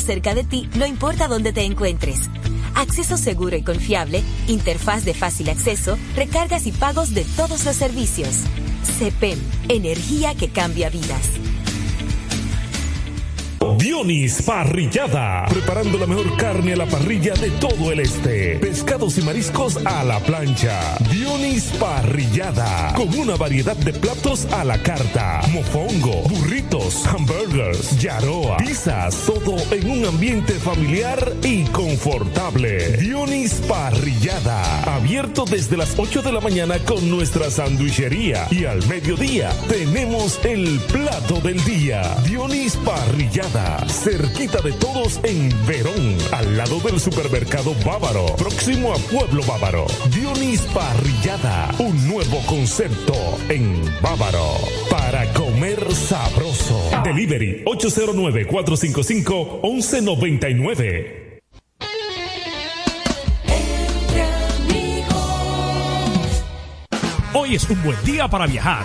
cerca de ti no importa dónde te encuentres. Acceso seguro y confiable, interfaz de fácil acceso, recargas y pagos de todos los servicios. CEPEM, energía que cambia vidas. Dionis Parrillada, preparando la mejor carne a la parrilla de todo el este. Pescados y mariscos a la plancha. Dionis Parrillada, con una variedad de platos a la carta. Mofongo, burritos, hamburgers, yaroa, pizzas, todo en un ambiente familiar y confortable. Dionis Parrillada, abierto desde las 8 de la mañana con nuestra sandwichería y al mediodía tenemos el plato del día. Dionis Parrillada cerquita de todos en Verón, al lado del supermercado Bávaro, próximo a Pueblo Bávaro. Dionis Parrillada, un nuevo concepto en Bávaro para comer sabroso. Delivery 809-455-1199. Hoy es un buen día para viajar.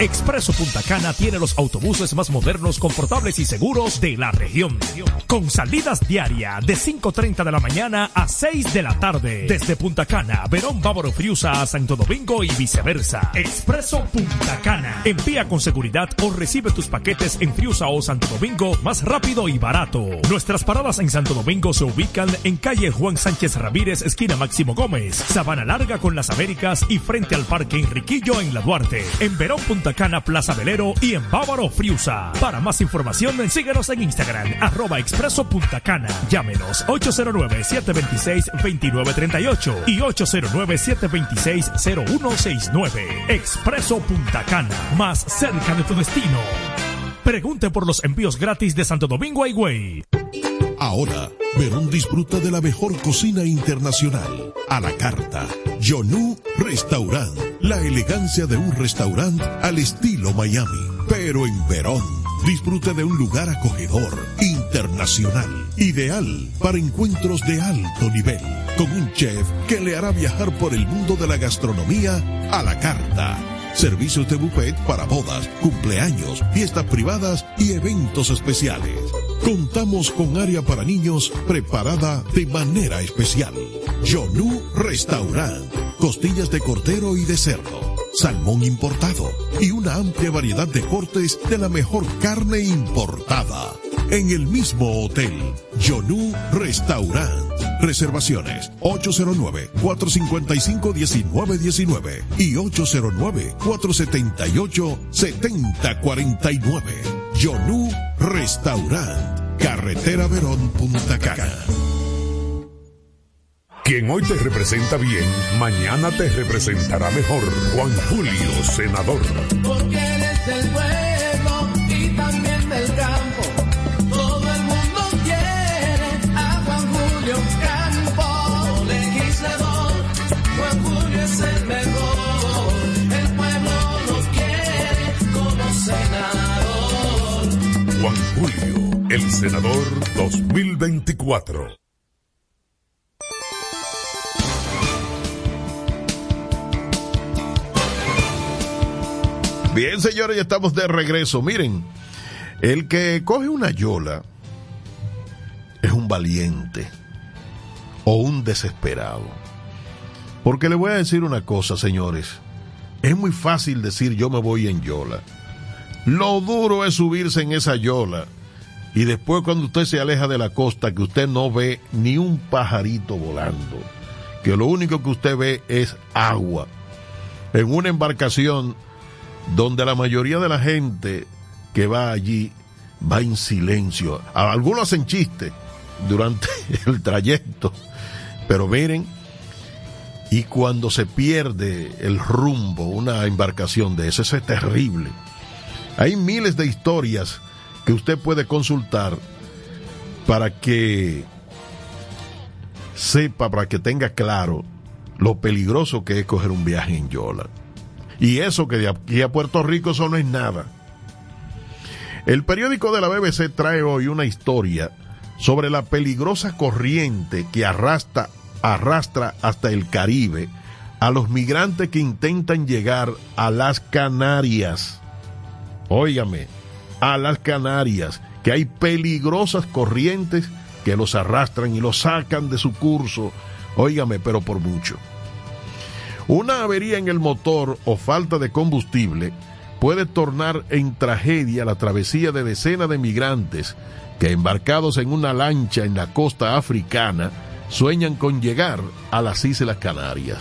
Expreso Punta Cana tiene los autobuses más modernos, confortables y seguros de la región. Con salidas diarias de 5.30 de la mañana a 6 de la tarde. Desde Punta Cana, Verón Bávaro Friusa a Santo Domingo y viceversa. Expreso Punta Cana. Envía con seguridad o recibe tus paquetes en Friusa o Santo Domingo más rápido y barato. Nuestras paradas en Santo Domingo se ubican en calle Juan Sánchez Ramírez, esquina Máximo Gómez, Sabana Larga con las Américas y frente al Parque Enriquillo en La Duarte. En Verón Punta Cana, Plaza Velero y en Bávaro Friusa. Para más información, síguenos en Instagram, arroba expreso Punta Cana. Llámenos 809-726-2938 y 809-726-0169. Expreso Punta Cana, más cerca de tu destino. Pregunte por los envíos gratis de Santo Domingo a Higüey. Ahora, Verón disfruta de la mejor cocina internacional. A la carta. Yonu Restaurant. La elegancia de un restaurante al estilo Miami. Pero en Verón. Disfrute de un lugar acogedor, internacional, ideal para encuentros de alto nivel, con un chef que le hará viajar por el mundo de la gastronomía a la carta. Servicios de buffet para bodas, cumpleaños, fiestas privadas y eventos especiales. Contamos con área para niños preparada de manera especial. Yonu Restaurant. Costillas de cordero y de cerdo. Salmón importado. Y una amplia variedad de cortes de la mejor carne importada. En el mismo hotel. Yonu Restaurant. Reservaciones 809-455-1919 y 809-478-7049. Yonu Restaurant. Carretera Verón Punta Cana. Quien hoy te representa bien, mañana te representará mejor. Juan Julio, senador. Porque eres del El senador 2024. Bien, señores, ya estamos de regreso. Miren, el que coge una yola es un valiente o un desesperado. Porque le voy a decir una cosa, señores. Es muy fácil decir yo me voy en yola. Lo duro es subirse en esa yola. Y después cuando usted se aleja de la costa, que usted no ve ni un pajarito volando. Que lo único que usted ve es agua. En una embarcación donde la mayoría de la gente que va allí va en silencio. Algunos hacen chistes durante el trayecto, pero miren, y cuando se pierde el rumbo, una embarcación de eso, es terrible. Hay miles de historias que usted puede consultar para que sepa, para que tenga claro lo peligroso que es coger un viaje en Yola. Y eso que de aquí a Puerto Rico eso no es nada. El periódico de la BBC trae hoy una historia sobre la peligrosa corriente que arrastra, arrastra hasta el Caribe a los migrantes que intentan llegar a las Canarias. Óigame, a las Canarias, que hay peligrosas corrientes que los arrastran y los sacan de su curso, óigame, pero por mucho. Una avería en el motor o falta de combustible puede tornar en tragedia la travesía de decenas de migrantes que embarcados en una lancha en la costa africana sueñan con llegar a las Islas Canarias.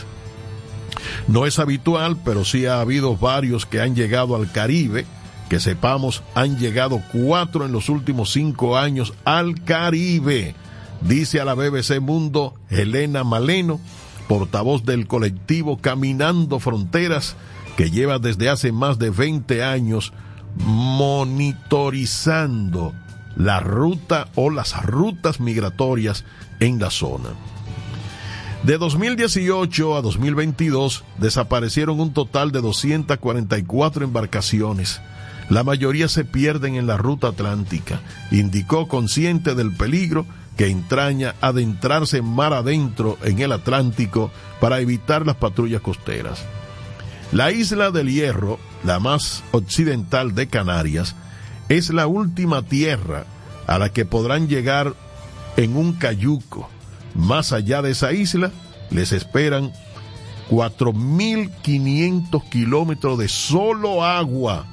No es habitual, pero sí ha habido varios que han llegado al Caribe, que sepamos han llegado cuatro en los últimos cinco años al Caribe, dice a la BBC Mundo Helena Maleno, portavoz del colectivo Caminando Fronteras, que lleva desde hace más de 20 años monitorizando la ruta o las rutas migratorias en la zona. De 2018 a 2022 desaparecieron un total de 244 embarcaciones. La mayoría se pierden en la ruta atlántica, indicó consciente del peligro que entraña adentrarse mar adentro en el Atlántico para evitar las patrullas costeras. La isla del Hierro, la más occidental de Canarias, es la última tierra a la que podrán llegar en un cayuco. Más allá de esa isla les esperan 4.500 kilómetros de solo agua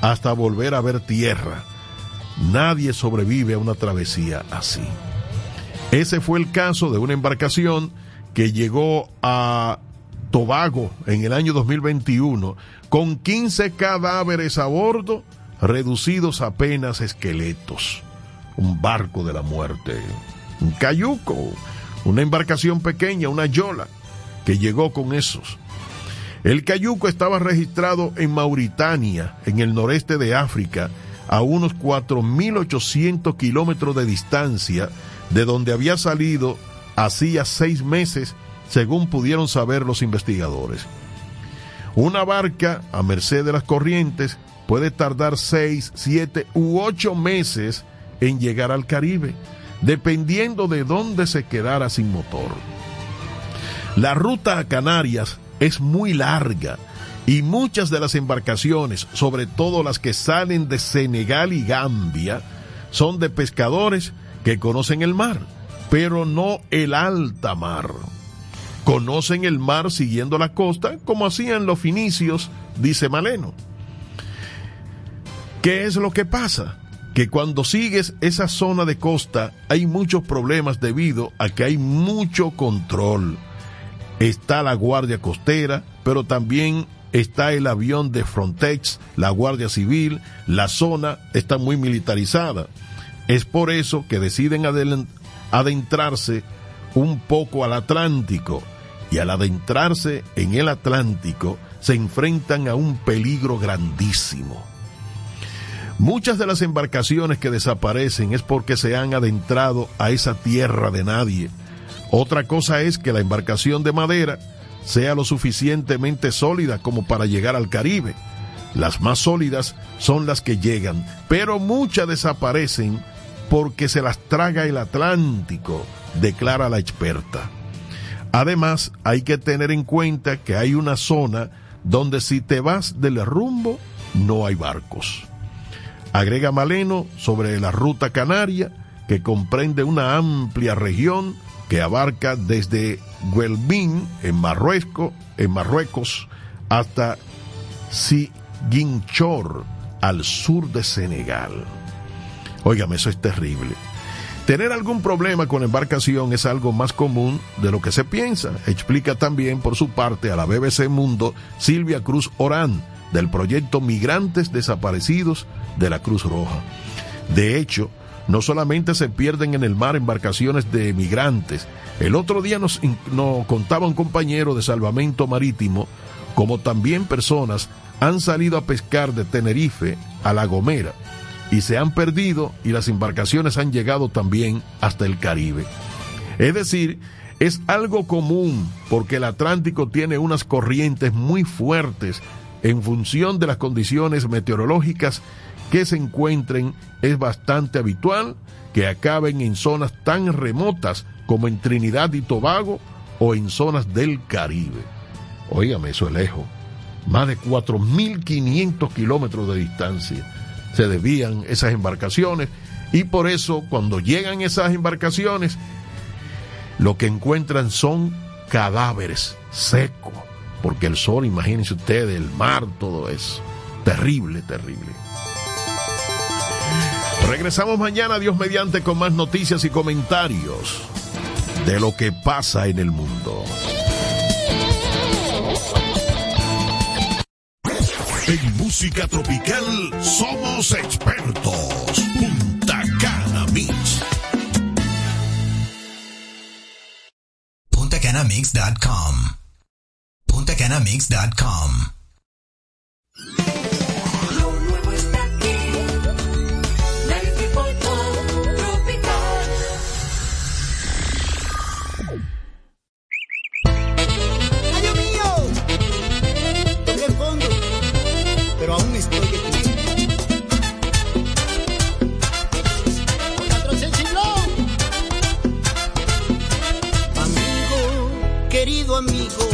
hasta volver a ver tierra. Nadie sobrevive a una travesía así. Ese fue el caso de una embarcación que llegó a Tobago en el año 2021 con 15 cadáveres a bordo reducidos a apenas esqueletos. Un barco de la muerte, un cayuco, una embarcación pequeña, una yola, que llegó con esos. El cayuco estaba registrado en Mauritania, en el noreste de África, a unos 4.800 kilómetros de distancia de donde había salido hacía seis meses, según pudieron saber los investigadores. Una barca, a merced de las corrientes, puede tardar seis, siete u ocho meses en llegar al Caribe, dependiendo de dónde se quedara sin motor. La ruta a Canarias es muy larga y muchas de las embarcaciones, sobre todo las que salen de Senegal y Gambia, son de pescadores que conocen el mar, pero no el alta mar. Conocen el mar siguiendo la costa, como hacían los finicios, dice Maleno. ¿Qué es lo que pasa? Que cuando sigues esa zona de costa hay muchos problemas debido a que hay mucho control. Está la Guardia Costera, pero también está el avión de Frontex, la Guardia Civil, la zona está muy militarizada. Es por eso que deciden adentrarse un poco al Atlántico y al adentrarse en el Atlántico se enfrentan a un peligro grandísimo. Muchas de las embarcaciones que desaparecen es porque se han adentrado a esa tierra de nadie. Otra cosa es que la embarcación de madera sea lo suficientemente sólida como para llegar al Caribe. Las más sólidas son las que llegan, pero muchas desaparecen porque se las traga el Atlántico, declara la experta. Además, hay que tener en cuenta que hay una zona donde si te vas del rumbo, no hay barcos. Agrega Maleno sobre la ruta canaria, que comprende una amplia región que abarca desde Guelbín, en Marruecos, en Marruecos hasta Ziguinchor, al sur de Senegal. Óigame, eso es terrible. Tener algún problema con embarcación es algo más común de lo que se piensa, explica también por su parte a la BBC Mundo Silvia Cruz Orán, del proyecto Migrantes Desaparecidos de la Cruz Roja. De hecho, no solamente se pierden en el mar embarcaciones de migrantes, el otro día nos, nos contaba un compañero de salvamento marítimo, como también personas han salido a pescar de Tenerife a La Gomera y se han perdido y las embarcaciones han llegado también hasta el Caribe. Es decir, es algo común porque el Atlántico tiene unas corrientes muy fuertes en función de las condiciones meteorológicas que se encuentren es bastante habitual que acaben en zonas tan remotas como en Trinidad y Tobago o en zonas del Caribe. Óigame, eso es lejos. Más de 4.500 kilómetros de distancia se debían esas embarcaciones y por eso cuando llegan esas embarcaciones lo que encuentran son cadáveres secos porque el sol, imagínense ustedes, el mar, todo es Terrible, terrible. Regresamos mañana, a Dios mediante, con más noticias y comentarios de lo que pasa en el mundo. En música tropical somos expertos. Punta Cana Mix. PuntaCanaMix.com. PuntaCanaMix.com. conmigo.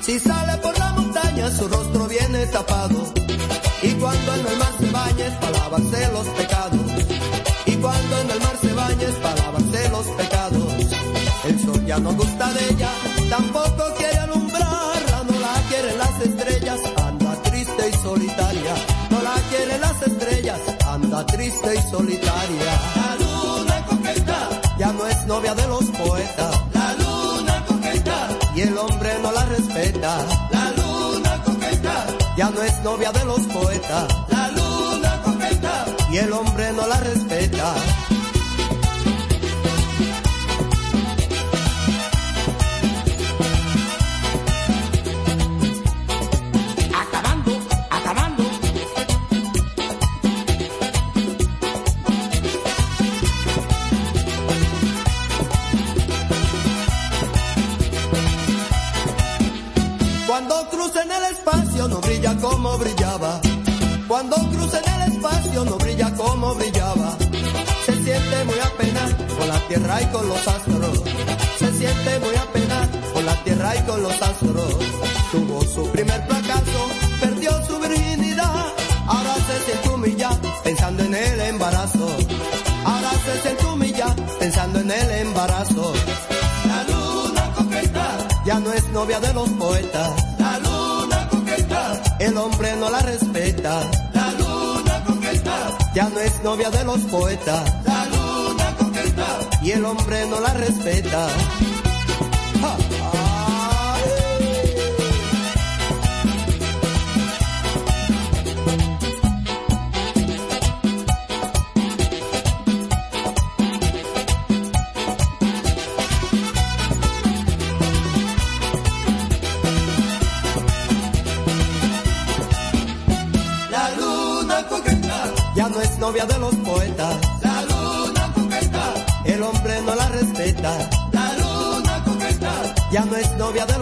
Si sale por la montaña, su rostro viene tapado. Y cuando en el mar se baña, es para lavarse los pecados. Y cuando en el mar se baña, es para lavarse los pecados. El sol ya no gusta de ella, tampoco quiere alumbrarla, no la quieren las estrellas, anda triste y solitaria. No la quieren las estrellas, anda triste y solitaria. La luna coqueta ya no es novia de los poetas. Y el hombre no la respeta. La luna coqueta ya no es novia de los poetas. La luna coqueta y el hombre no la respeta. Con los astros. Se siente muy apenas con la tierra y con los astros. Tuvo su primer fracaso, perdió su virginidad. Ahora se siente humillada pensando en el embarazo. Ahora se siente humillada pensando en el embarazo. La luna coqueta ya no es novia de los poetas. La luna coqueta, el hombre no la respeta. La luna coqueta, ya no es novia de los poetas. Y el hombre no la respeta. Ya no es novia de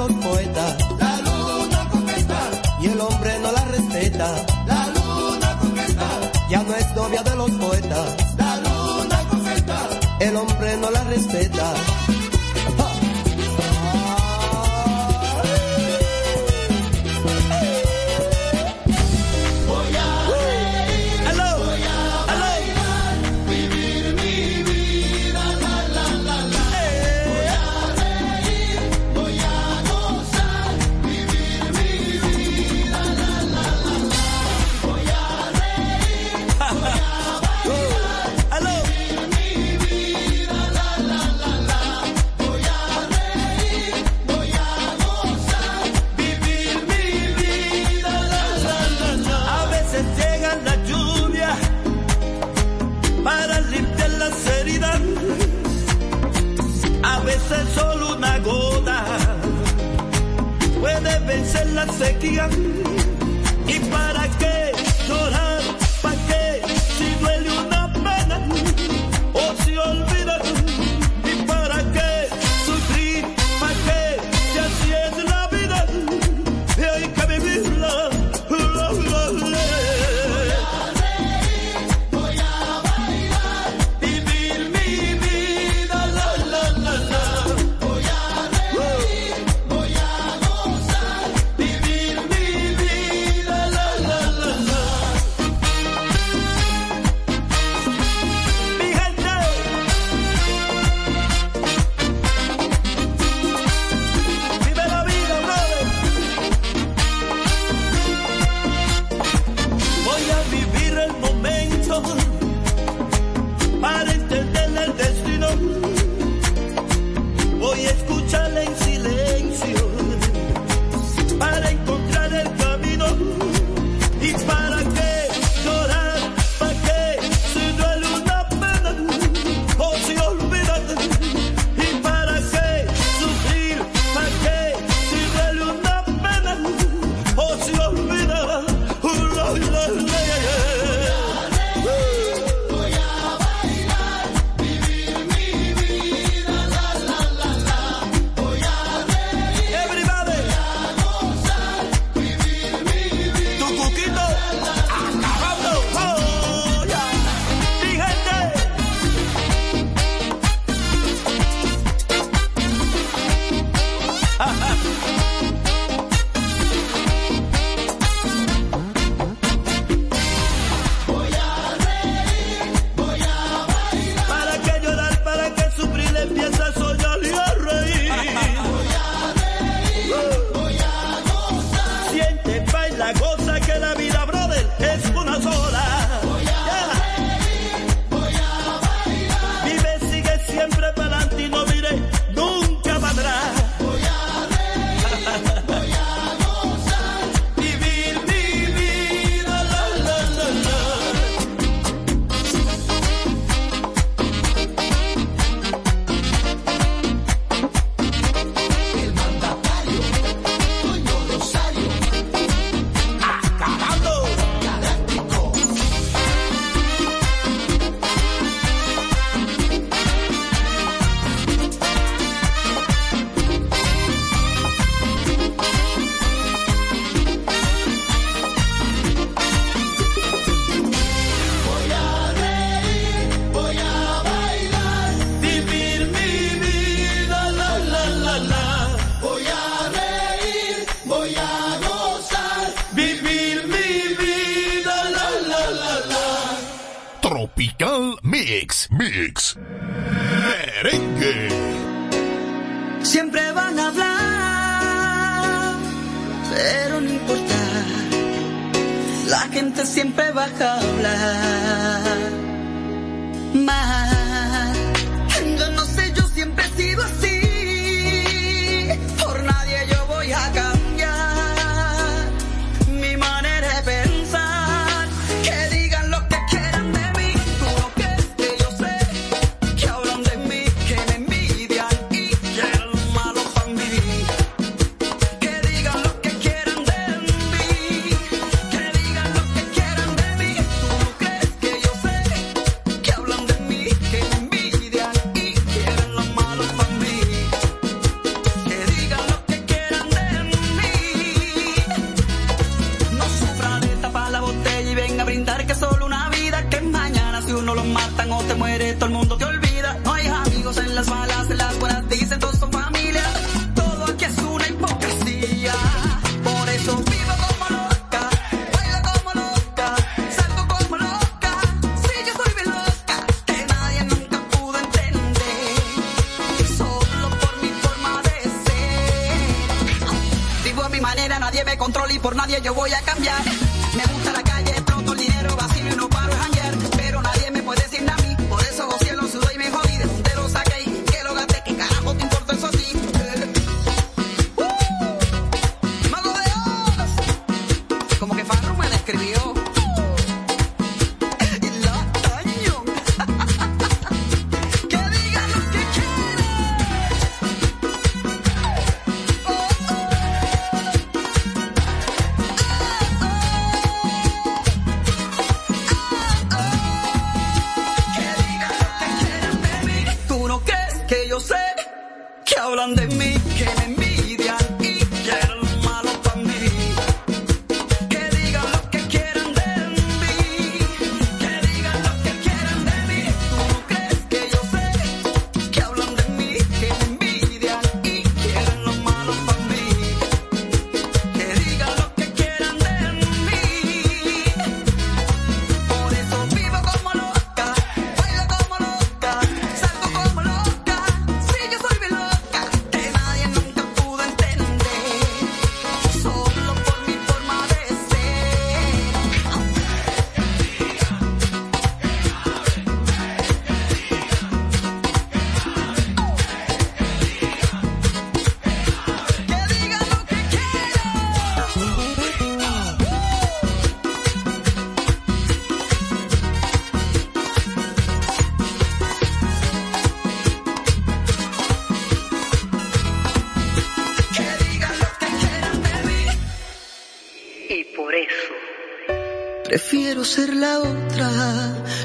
la otra,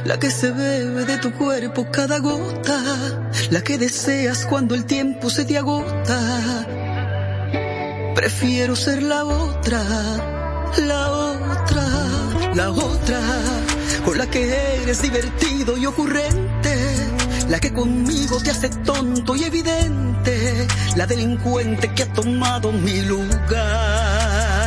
la que se bebe de tu cuerpo cada gota, la que deseas cuando el tiempo se te agota. Prefiero ser la otra, la otra, la otra, con la que eres divertido y ocurrente, la que conmigo te hace tonto y evidente, la delincuente que ha tomado mi lugar.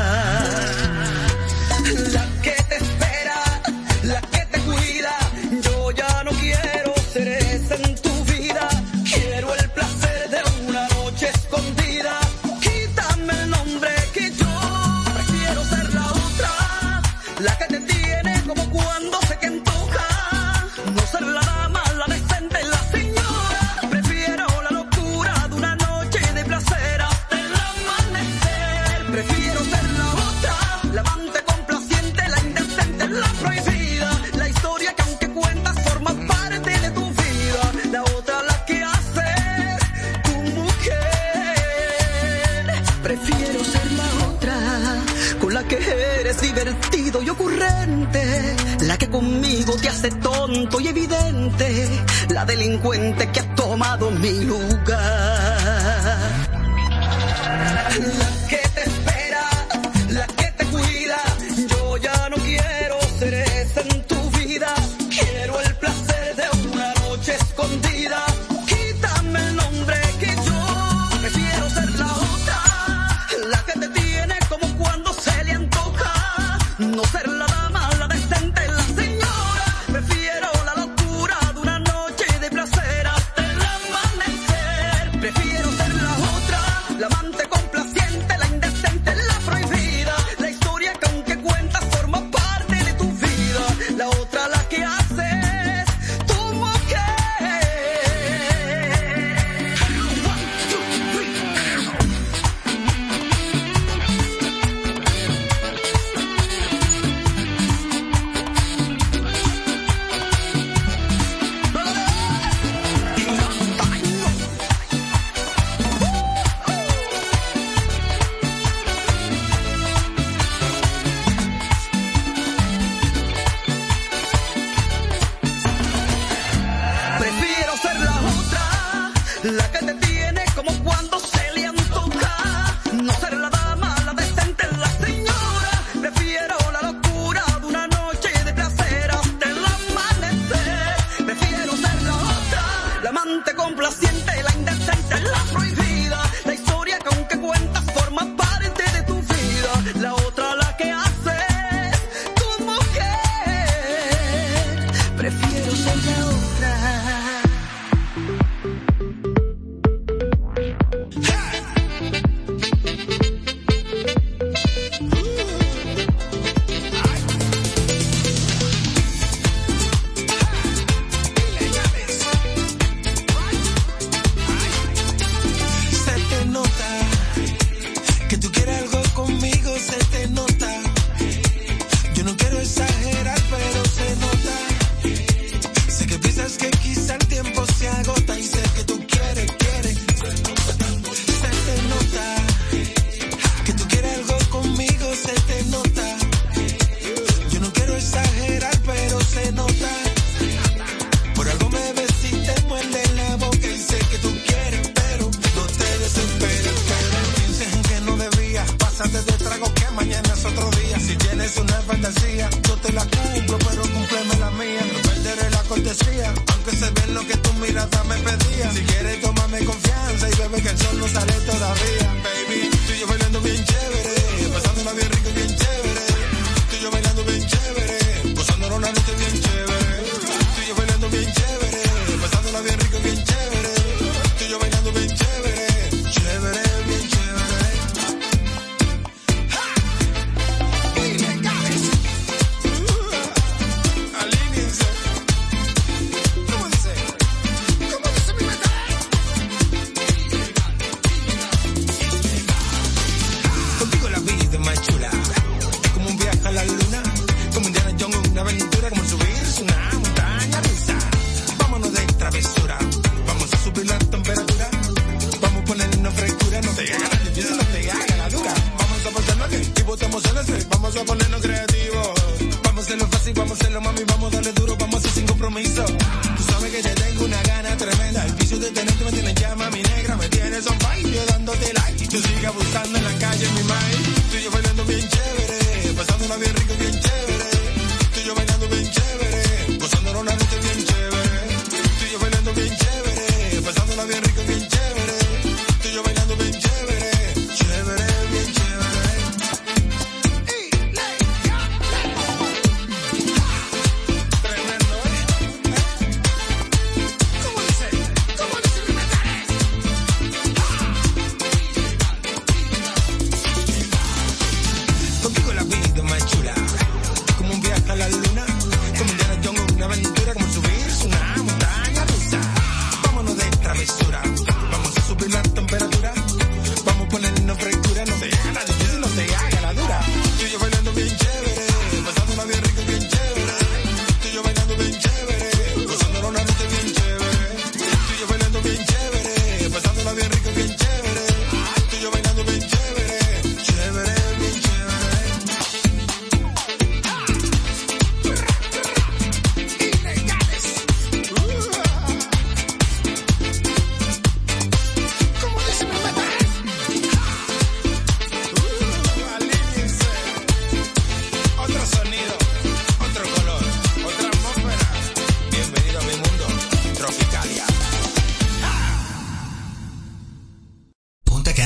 y evidente la delincuente que ha tomado mi lugar.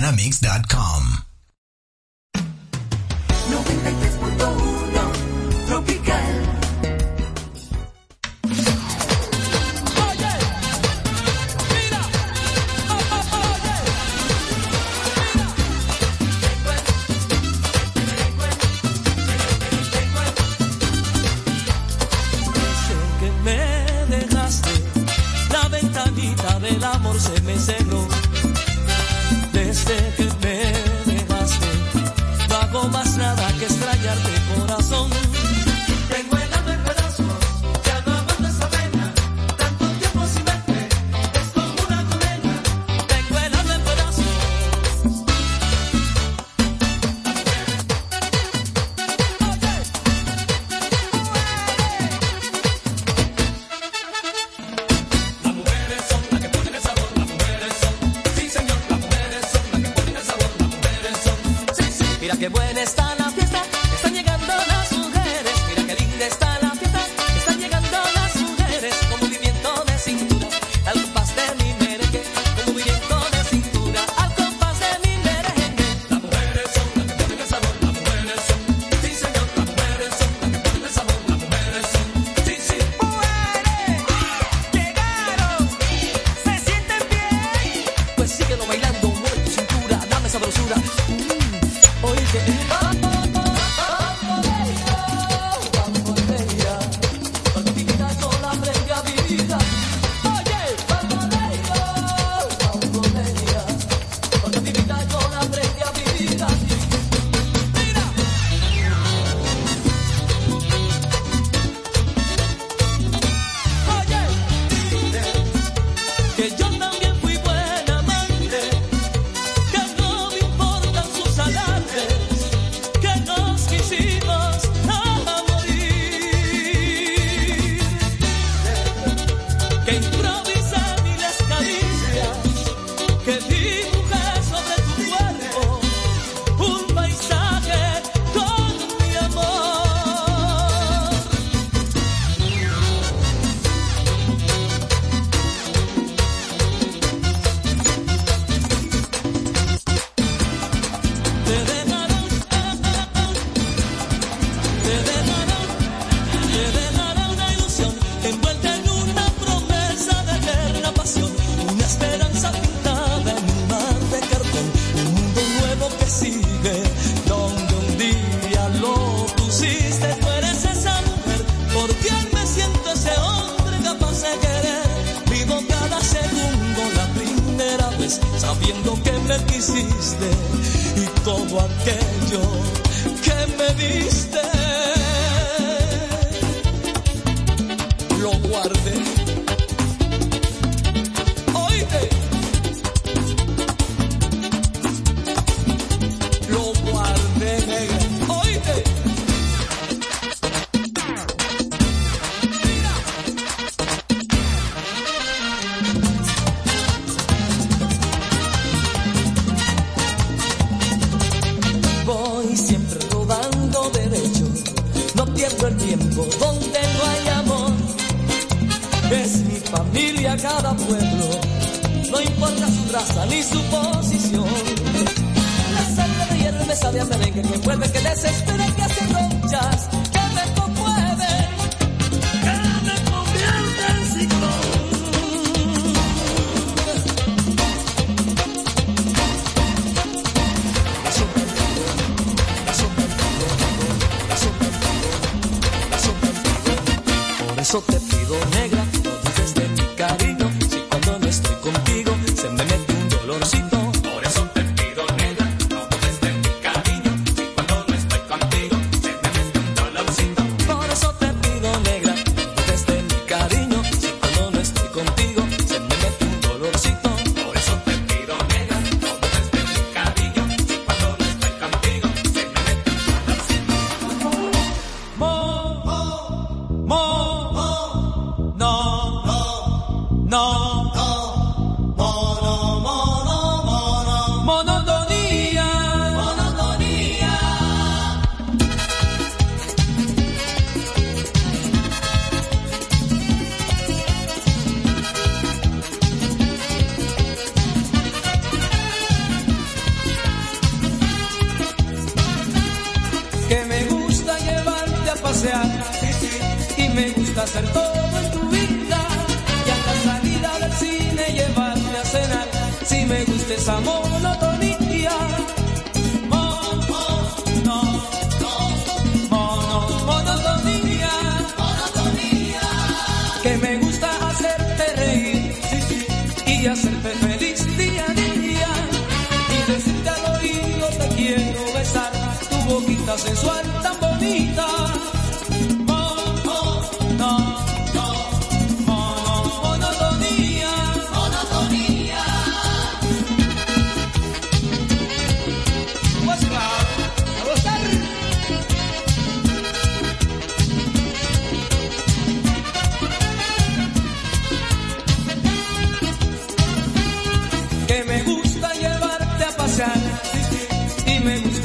puntacanamix.com te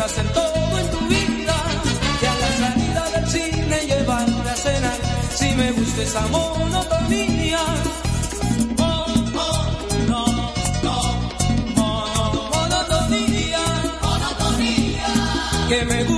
piensas en todo en tu vida, que a la salida del cine llevarme a cenar, si me gusta esa monotonía. Que me gusta.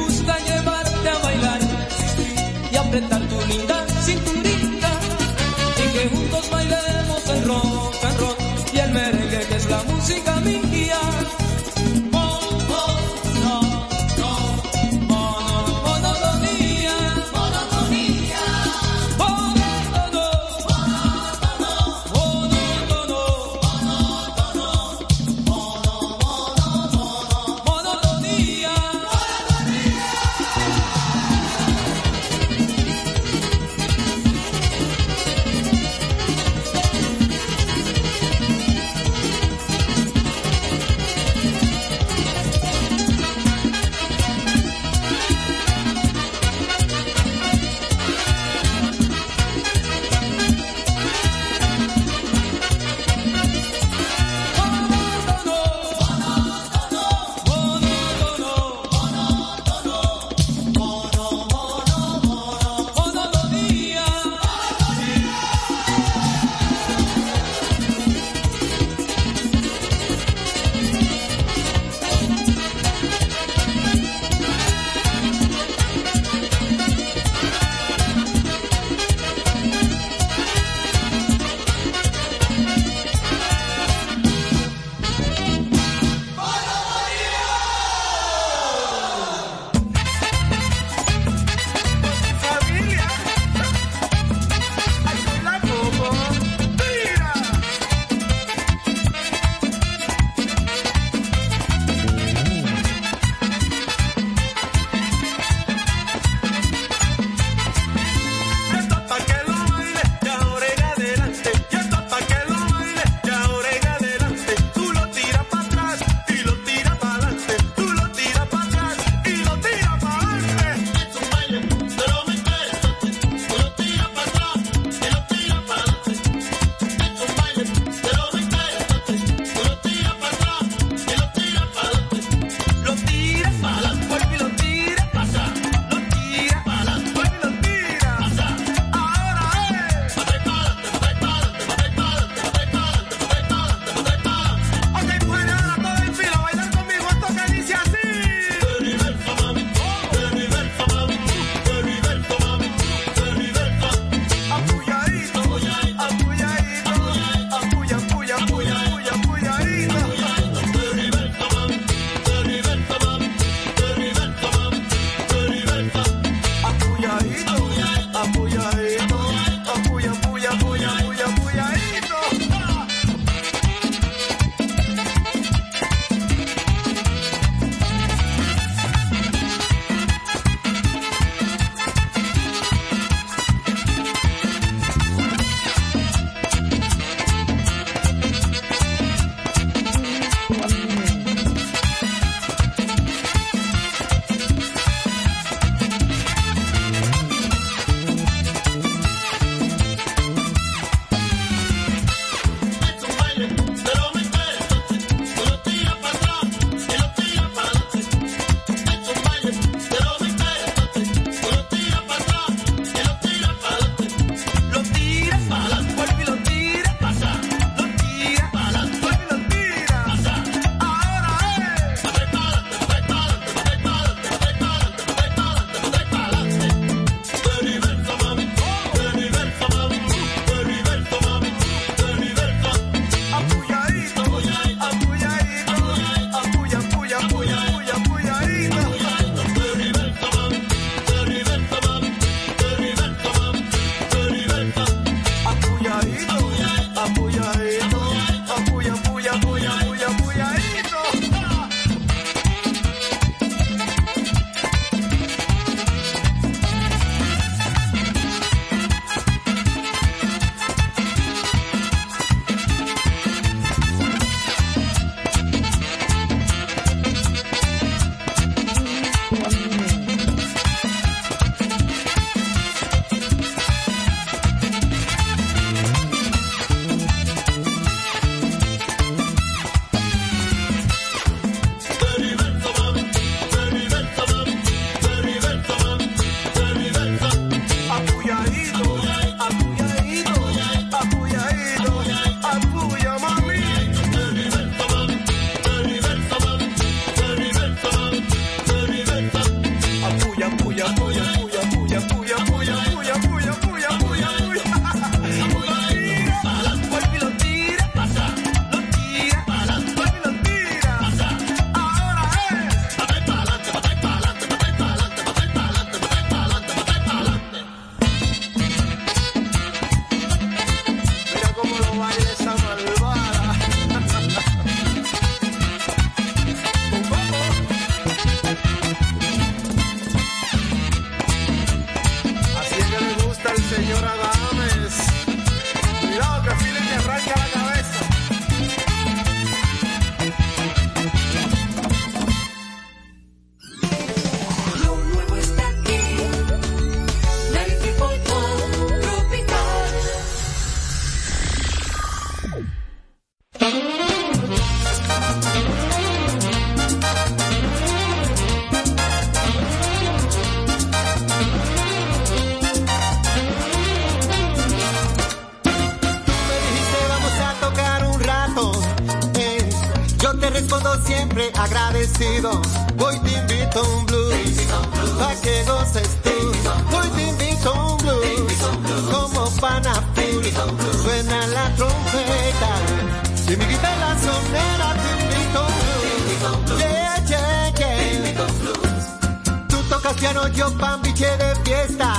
Tocas piano, yo pan biche de fiesta.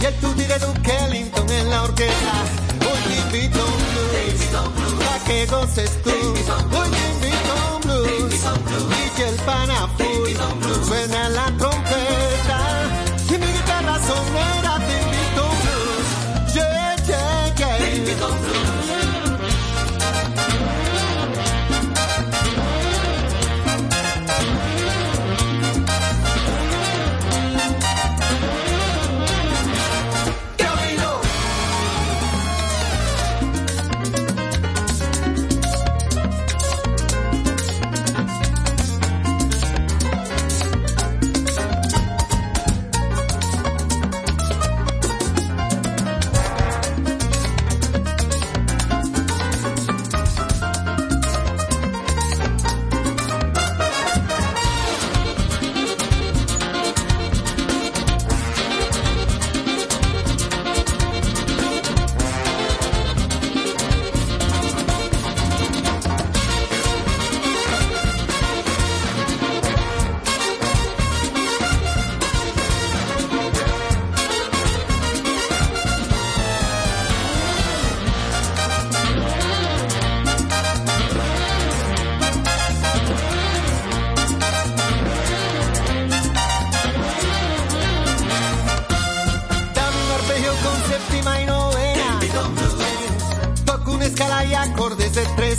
Y el tutti de Duke Ellington en la orquesta. Hoy te invito a un blues, pa' que goces tú. Hoy te invito a un blues, y el pana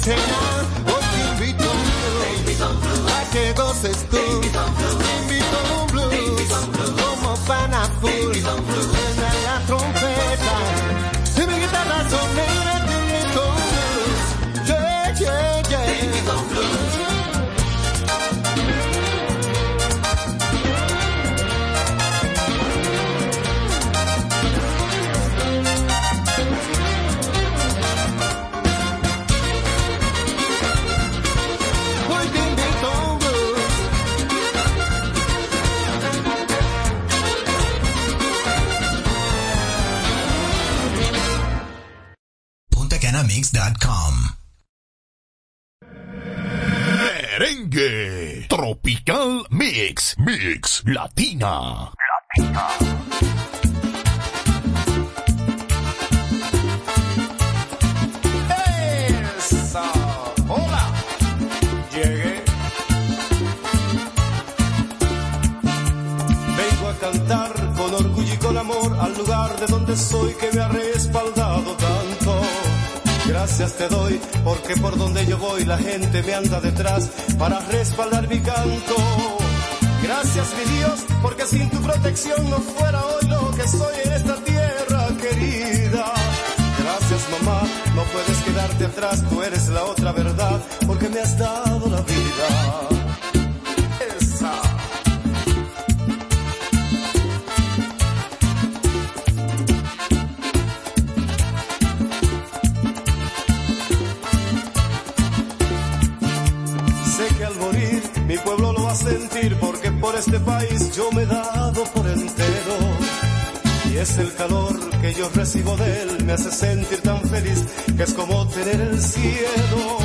trecena. Hoy te invito a que goces. Latina. Esa, hola, llegué. Vengo a cantar con orgullo y con amor al lugar de donde soy que me ha respaldado tanto. Gracias te doy porque por donde yo voy la gente me anda detrás para respaldar mi canto. Gracias mi Dios porque sin tu protección no fuera hoy lo que soy en esta tierra querida. Gracias mamá, no puedes quedarte atrás, tú eres la otra verdad, porque me has dado la vida. Sé que al morir mi pueblo sentir, porque por este país yo me he dado por entero. Y es el calor que yo recibo de él, me hace sentir tan feliz, que es como tener el cielo.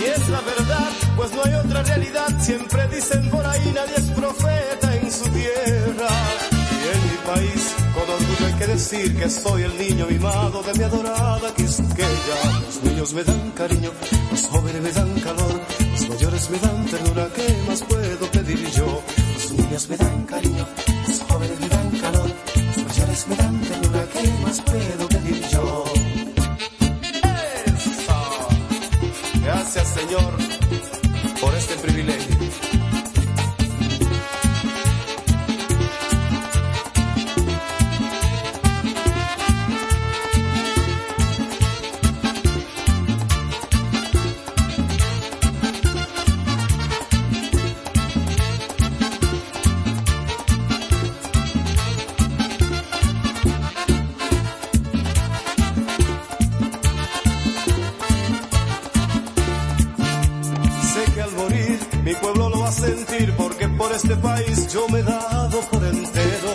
Y es la verdad, pues no hay otra realidad, siempre dicen por ahí, nadie es profeta en su tierra. Y en mi país, con orgullo hay que decir que soy el niño mimado de mi adorada Quisqueya. Los niños me dan cariño, los jóvenes me dan calor, mayores me dan ternura, ¿qué más puedo pedir yo? Los niños me dan cariño, los jóvenes me dan calor, los mayores me dan ternura, ¿qué más puedo pedir yo? Esa. Gracias Señor yo me he dado por entero.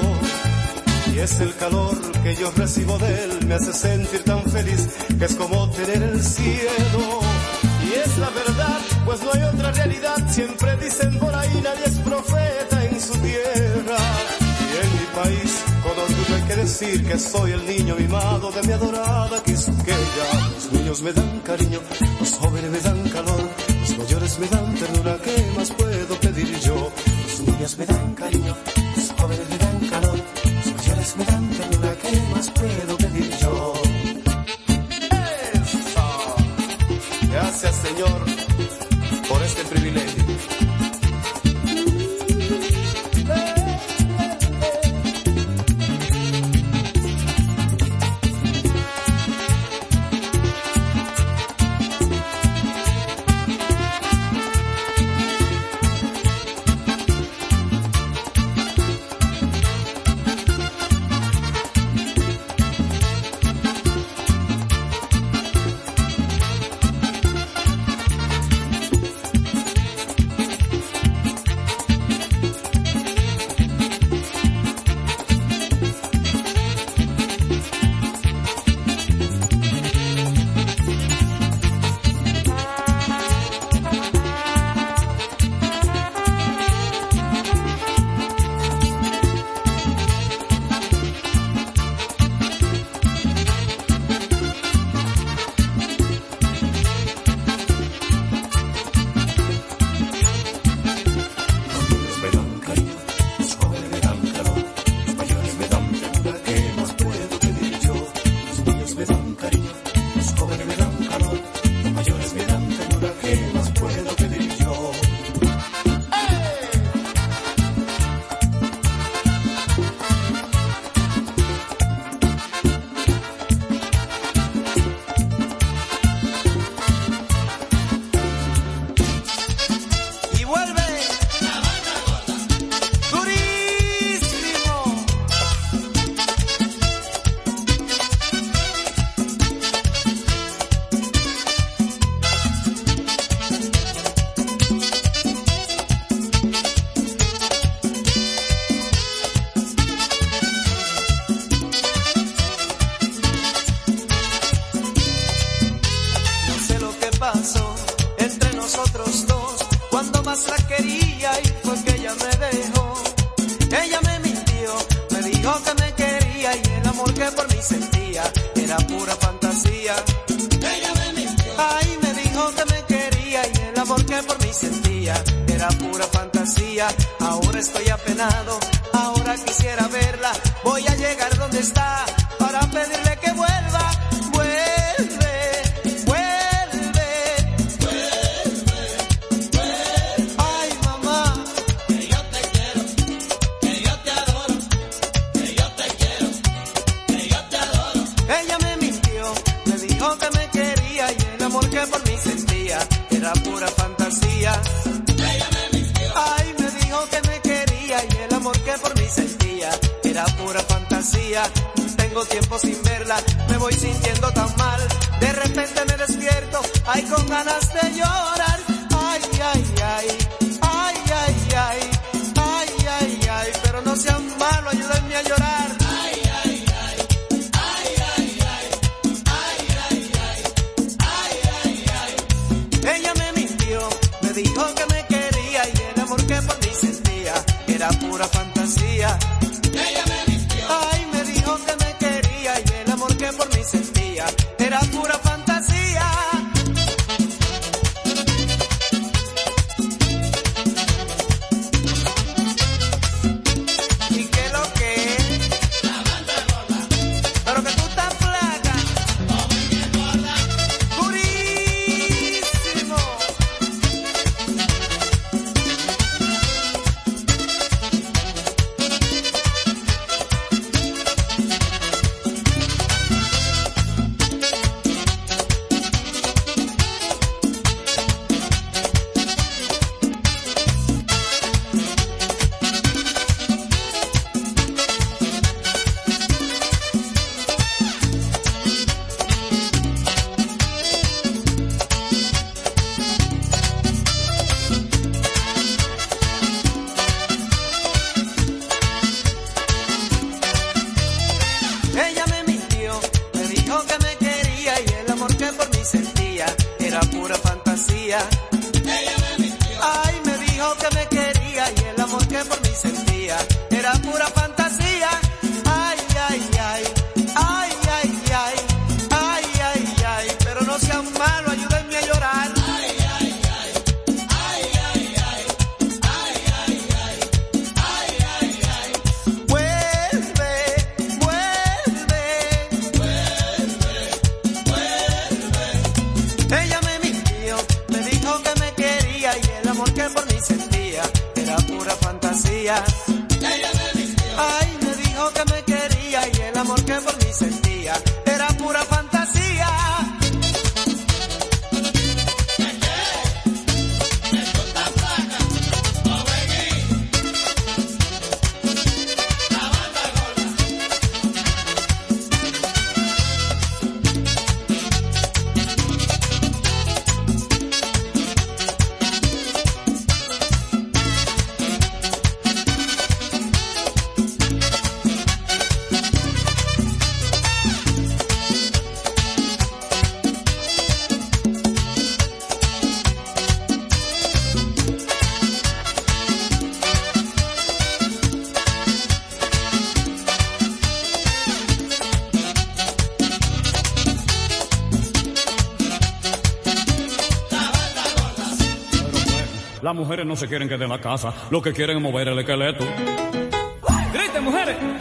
Y es el calor que yo recibo de él, me hace sentir tan feliz que es como tener el cielo. Y es la verdad, pues no hay otra realidad, siempre dicen por ahí nadie es profeta en su tierra. Y en mi país, con orgullo hay que decir que soy el niño mimado de mi adorada Quisqueya. Los niños me dan cariño, los jóvenes me dan calor, los mayores me dan ternura, ¿qué más puedo pedir? labios me dan cariño. sentía. mujeres no se quieren quedar en la casa, lo que quieren es mover el esqueleto. ¡Griten, mujeres!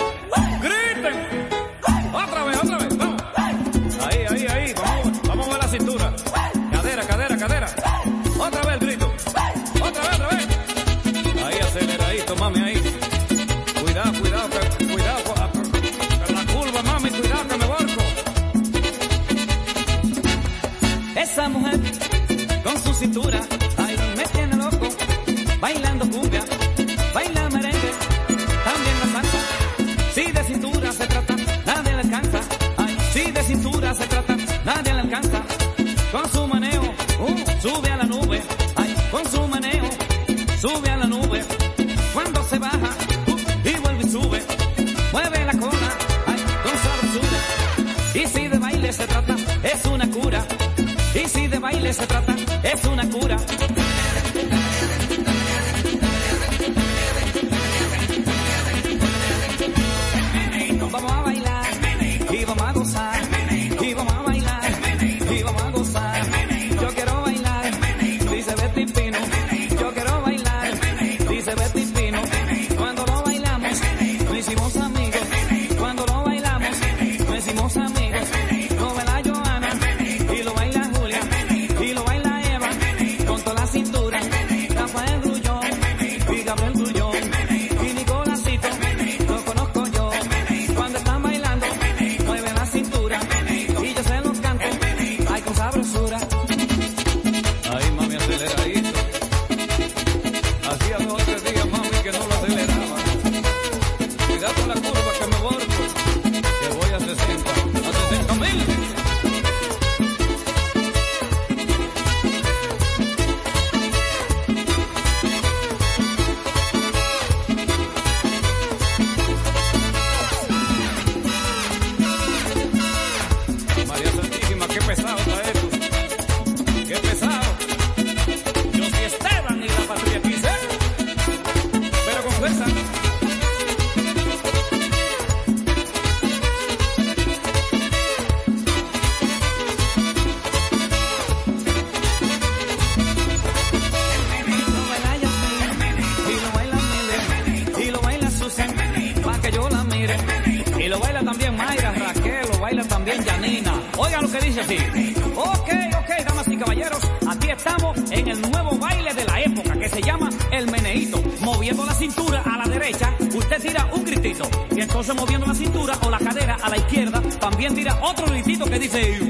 say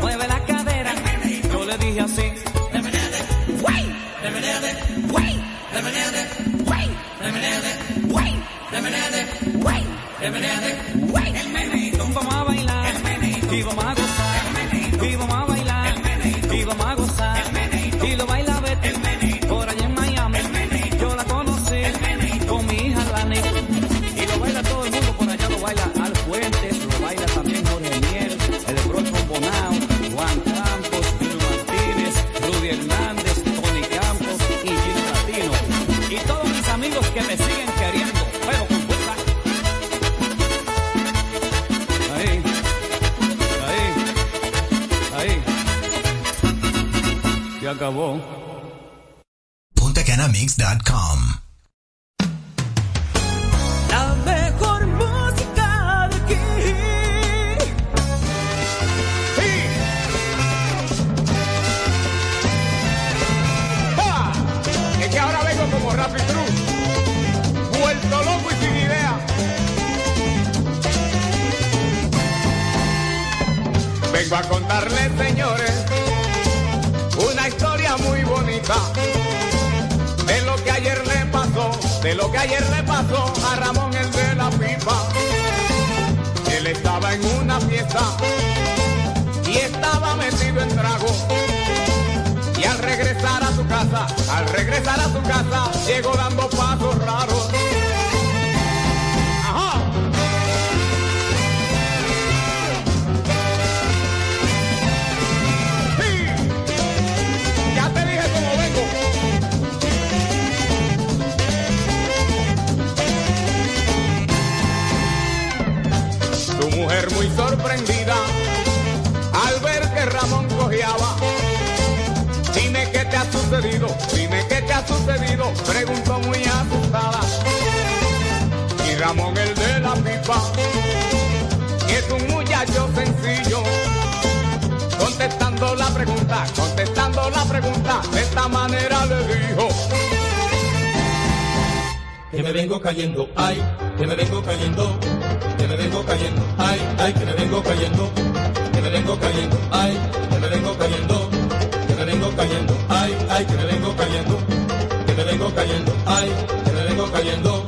Mueve la cadera. Yo le dije así. Sencillo, contestando la pregunta, contestando la pregunta, de esta manera le dijo. que me vengo cayendo, ay, que me vengo cayendo, que me vengo cayendo, ay, ay, que me vengo cayendo, que me vengo cayendo, ay, que me vengo cayendo, que me vengo cayendo, ay, ay, que me vengo cayendo, que me vengo cayendo, ay, que me vengo cayendo,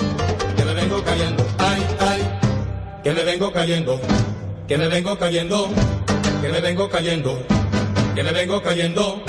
que me vengo cayendo, ay, ay, que me vengo cayendo, que me vengo cayendo, que me vengo cayendo, que me vengo cayendo.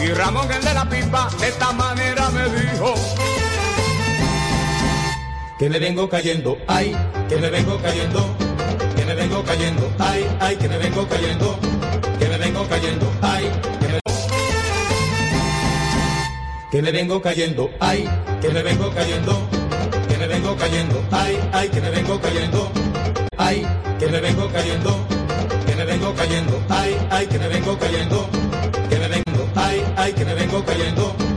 Y Ramón el de la pipa, de esta manera me dijo. que me vengo cayendo, ay, que me vengo cayendo, que me vengo cayendo, ay, ay, que me vengo cayendo, que me vengo cayendo, ay, que me que me vengo cayendo, ay, que me vengo cayendo, que me vengo cayendo, ay, ay, que me vengo cayendo, ay, que me vengo cayendo, que me vengo cayendo, ay, ay, que me vengo cayendo, ay, ay, que me vengo cayendo.